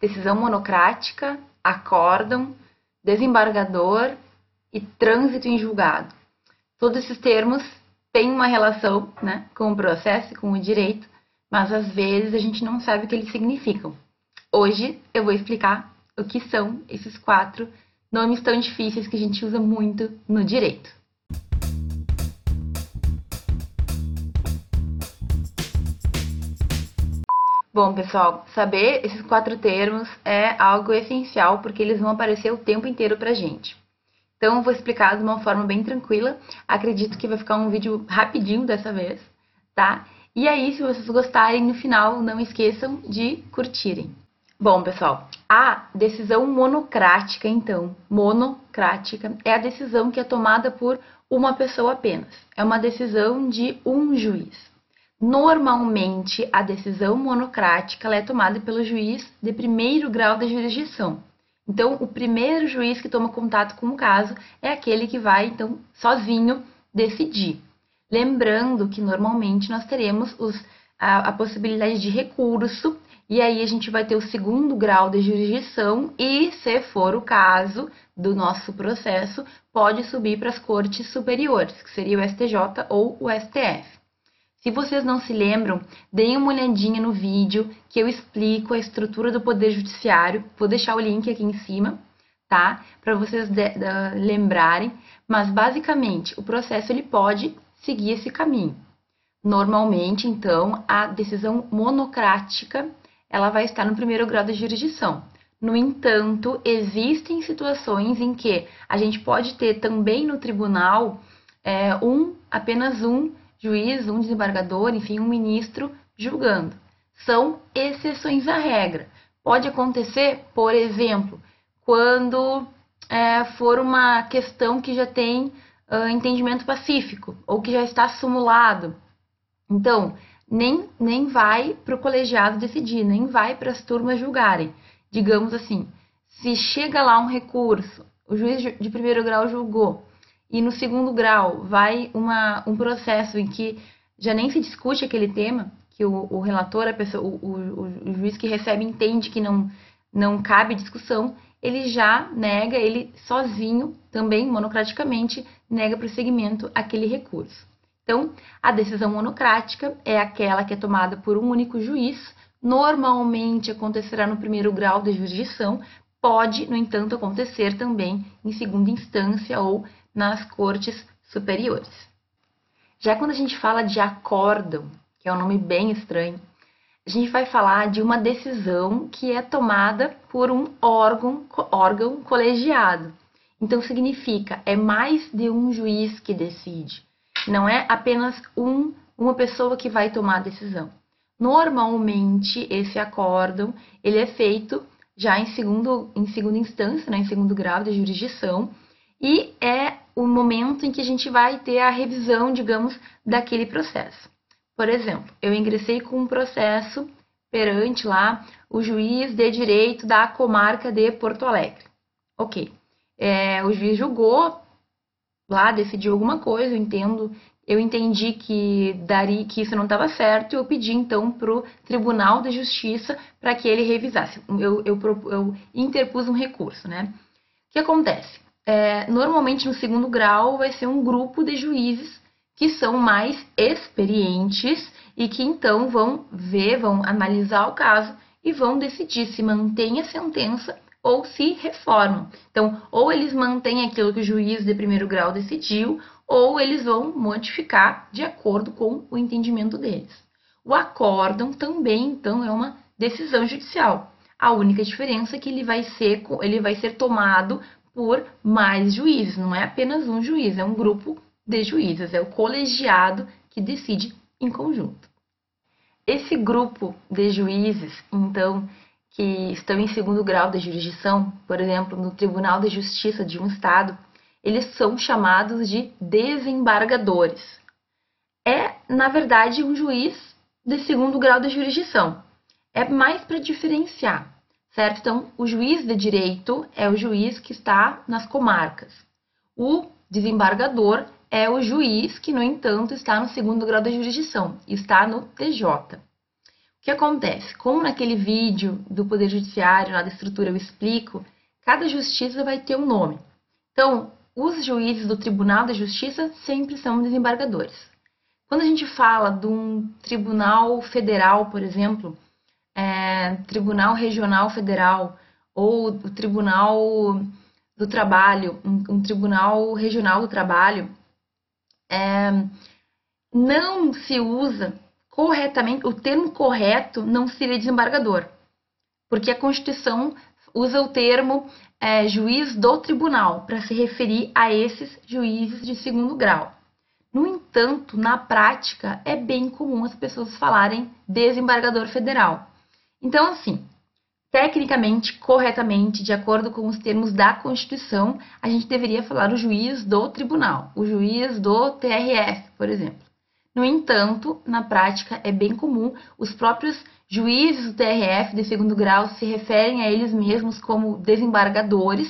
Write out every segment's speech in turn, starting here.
decisão monocrática, acórdão, desembargador e trânsito em julgado. Todos esses termos têm uma relação né, com o processo, com o direito, mas às vezes a gente não sabe o que eles significam. Hoje eu vou explicar o que são esses quatro nomes tão difíceis que a gente usa muito no direito. Bom, pessoal, saber esses quatro termos é algo essencial porque eles vão aparecer o tempo inteiro pra gente. Então, eu vou explicar de uma forma bem tranquila. Acredito que vai ficar um vídeo rapidinho dessa vez, tá? E aí, se vocês gostarem, no final, não esqueçam de curtirem. Bom, pessoal, a decisão monocrática, então, monocrática, é a decisão que é tomada por uma pessoa apenas. É uma decisão de um juiz. Normalmente, a decisão monocrática é tomada pelo juiz de primeiro grau da jurisdição. Então, o primeiro juiz que toma contato com o caso é aquele que vai, então, sozinho decidir. Lembrando que normalmente nós teremos os, a, a possibilidade de recurso, e aí a gente vai ter o segundo grau de jurisdição, e se for o caso do nosso processo, pode subir para as cortes superiores, que seria o STJ ou o STF. Se vocês não se lembram, deem uma olhadinha no vídeo que eu explico a estrutura do Poder Judiciário. Vou deixar o link aqui em cima, tá? Para vocês de, de, lembrarem. Mas, basicamente, o processo ele pode seguir esse caminho. Normalmente, então, a decisão monocrática ela vai estar no primeiro grau de jurisdição. No entanto, existem situações em que a gente pode ter também no tribunal é, um, apenas um juiz, um desembargador, enfim, um ministro julgando. São exceções à regra. Pode acontecer, por exemplo, quando é, for uma questão que já tem uh, entendimento pacífico ou que já está simulado. Então, nem, nem vai para o colegiado decidir, nem vai para as turmas julgarem. Digamos assim, se chega lá um recurso, o juiz de primeiro grau julgou, e no segundo grau vai uma, um processo em que já nem se discute aquele tema, que o, o relator, a pessoa, o, o, o, juiz que recebe entende que não, não cabe discussão, ele já nega, ele sozinho, também monocraticamente, nega prosseguimento aquele recurso. Então, a decisão monocrática é aquela que é tomada por um único juiz, normalmente acontecerá no primeiro grau de jurisdição, pode, no entanto, acontecer também em segunda instância ou nas cortes superiores. Já quando a gente fala de acórdão, que é um nome bem estranho, a gente vai falar de uma decisão que é tomada por um órgão, órgão colegiado. Então significa é mais de um juiz que decide. Não é apenas um, uma pessoa que vai tomar a decisão. Normalmente esse acórdão ele é feito já em segundo, em segunda instância, né, em segundo grau de jurisdição, e é o momento em que a gente vai ter a revisão, digamos, daquele processo. Por exemplo, eu ingressei com um processo perante lá o juiz de direito da comarca de Porto Alegre. Ok. É, o juiz julgou lá, decidiu alguma coisa, eu entendo, eu entendi que daria que isso não estava certo, e eu pedi então para o Tribunal de Justiça para que ele revisasse. Eu, eu, eu interpus um recurso, né? O que acontece? É, normalmente no segundo grau vai ser um grupo de juízes que são mais experientes e que então vão ver, vão analisar o caso e vão decidir se mantém a sentença ou se reformam. Então, ou eles mantêm aquilo que o juiz de primeiro grau decidiu, ou eles vão modificar de acordo com o entendimento deles. O acórdão também, então, é uma decisão judicial. A única diferença é que ele vai ser, ele vai ser tomado por mais juízes, não é apenas um juiz, é um grupo de juízes, é o colegiado que decide em conjunto. Esse grupo de juízes, então, que estão em segundo grau de jurisdição, por exemplo, no Tribunal de Justiça de um Estado, eles são chamados de desembargadores. É, na verdade, um juiz de segundo grau de jurisdição. É mais para diferenciar certo? Então, o juiz de direito é o juiz que está nas comarcas. O desembargador é o juiz que, no entanto, está no segundo grau da jurisdição, está no TJ. O que acontece? Como naquele vídeo do Poder Judiciário, lá da estrutura, eu explico, cada justiça vai ter um nome. Então, os juízes do Tribunal da Justiça sempre são desembargadores. Quando a gente fala de um tribunal federal, por exemplo, é, Tribunal Regional Federal ou o Tribunal do Trabalho, um, um Tribunal Regional do Trabalho, é, não se usa corretamente, o termo correto não seria desembargador, porque a Constituição usa o termo é, juiz do tribunal para se referir a esses juízes de segundo grau. No entanto, na prática, é bem comum as pessoas falarem desembargador federal. Então, assim, tecnicamente, corretamente, de acordo com os termos da Constituição, a gente deveria falar o juiz do tribunal, o juiz do TRF, por exemplo. No entanto, na prática é bem comum os próprios juízes do TRF de segundo grau se referem a eles mesmos como desembargadores.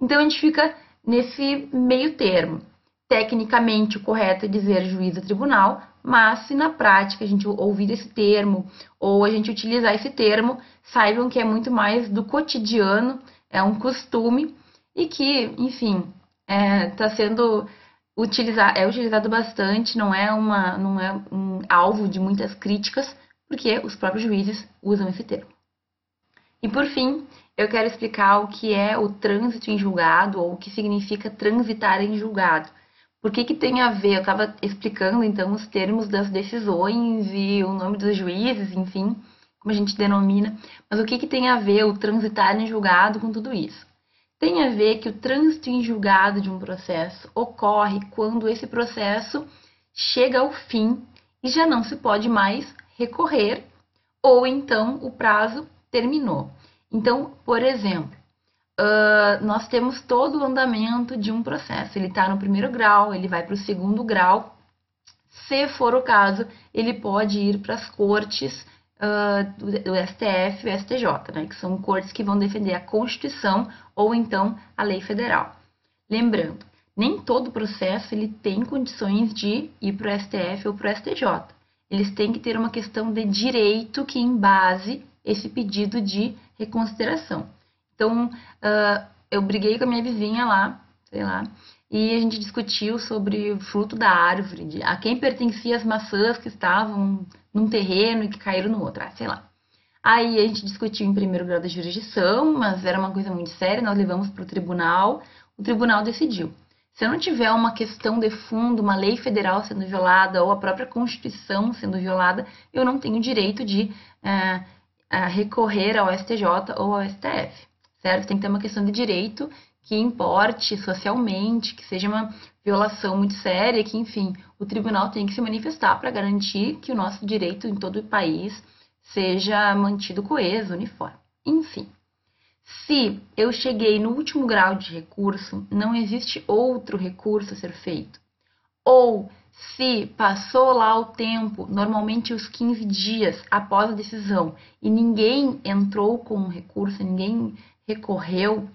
Então a gente fica nesse meio termo. Tecnicamente, o correto é dizer juiz do tribunal, mas se na prática a gente ouvir esse termo ou a gente utilizar esse termo, saibam que é muito mais do cotidiano, é um costume e que, enfim, está é, tá sendo utilizar, é utilizado bastante, não é, uma, não é um alvo de muitas críticas, porque os próprios juízes usam esse termo. E por fim, eu quero explicar o que é o trânsito em julgado ou o que significa transitar em julgado. Por que, que tem a ver? Eu estava explicando então os termos das decisões e o nome dos juízes, enfim, como a gente denomina, mas o que, que tem a ver o transitar em julgado com tudo isso? tem a ver que o trânsito em julgado de um processo ocorre quando esse processo chega ao fim e já não se pode mais recorrer, ou então o prazo terminou. Então, por exemplo, uh, nós temos todo o andamento de um processo. Ele está no primeiro grau, ele vai para o segundo grau. Se for o caso, ele pode ir para as cortes uh, do, STF e STJ, né, que são cortes que vão defender a Constituição ou então a lei federal. Lembrando, nem todo processo ele tem condições de ir para o STF ou para o STJ. Eles têm que ter uma questão de direito que embase esse pedido de reconsideração. Então, uh, eu briguei com a minha vizinha lá, sei lá, e a gente discutiu sobre o fruto da árvore, de a quem pertencia as maçãs que estavam num terreno e que caíram no outro, ah, sei lá. Aí a gente discutiu em primeiro grau da jurisdição, mas era uma coisa muito séria, nós levamos para o tribunal, o tribunal decidiu. Se não tiver uma questão de fundo, uma lei federal sendo violada ou a própria Constituição sendo violada, eu não tenho direito de é, recorrer ao STJ ou ao STF, certo? Tem que ter uma questão de direito que importe socialmente, que seja uma violação muito séria, que, enfim, o tribunal tem que se manifestar para garantir que o nosso direito em todo o país seja mantido coeso, uniforme. Enfim, se eu cheguei no último grau de recurso, não existe outro recurso a ser feito. Ou se passou lá o tempo, normalmente os 15 dias após a decisão, e ninguém entrou com um recurso, ninguém recorreu,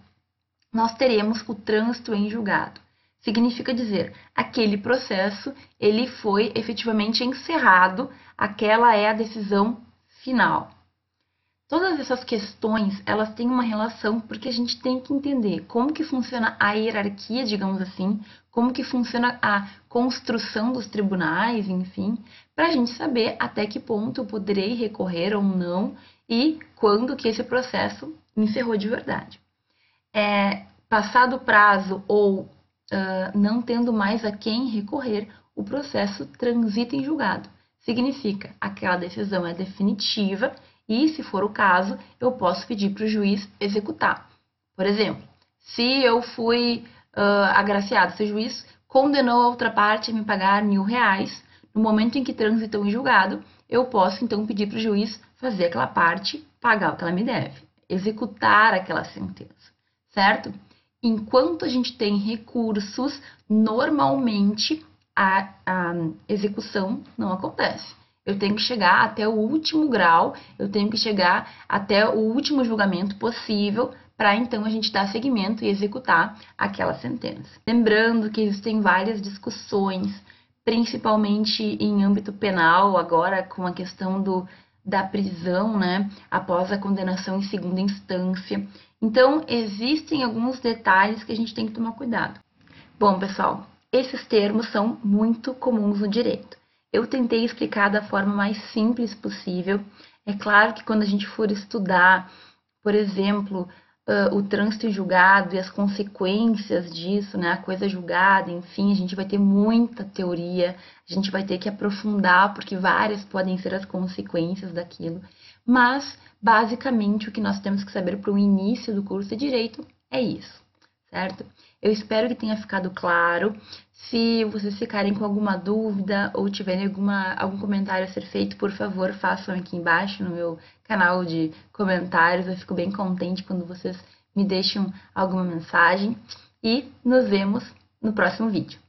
nós teremos o trânsito em julgado. Significa dizer, aquele processo ele foi efetivamente encerrado, aquela é a decisão final. Todas essas questões, elas têm uma relação porque a gente tem que entender como que funciona a hierarquia, digamos assim, como que funciona a construção dos tribunais, enfim, para a gente saber até que ponto eu poderei recorrer ou não e quando que esse processo encerrou de verdade é, passado o prazo ou uh, não tendo mais a quem recorrer, o processo transita em julgado. Significa aquela decisão é definitiva e, se for o caso, eu posso pedir para o juiz executar. Por exemplo, se eu fui uh, agraciado, se o juiz condenou a outra parte a me pagar mil reais, no momento em que transitou em julgado, eu posso então pedir para o juiz fazer aquela parte pagar o que ela me deve, executar aquela sentença certo? Enquanto a gente tem recursos, normalmente a, a execução não acontece. Eu tenho que chegar até o último grau, eu tenho que chegar até o último julgamento possível para então a gente dar seguimento e executar aquela sentença. Lembrando que existem várias discussões, principalmente em âmbito penal, agora com a questão do, da prisão, né, após a condenação em segunda instância. Então, existem alguns detalhes que a gente tem que tomar cuidado. Bom, pessoal, esses termos são muito comuns no direito. Eu tentei explicar da forma mais simples possível. É claro que quando a gente for estudar, por exemplo, uh, o trânsito julgado e as consequências disso, né, a coisa julgada, enfim, a gente vai ter muita teoria, a gente vai ter que aprofundar, porque várias podem ser as consequências daquilo. Mas, basicamente, o que nós temos que saber para o início do curso de Direito é isso, certo? Eu espero que tenha ficado claro. Se vocês ficarem com alguma dúvida ou tiverem alguma, algum comentário a ser feito, por favor, façam aqui embaixo no meu canal de comentários. Eu fico bem contente quando vocês me deixam alguma mensagem. E nos vemos no próximo vídeo.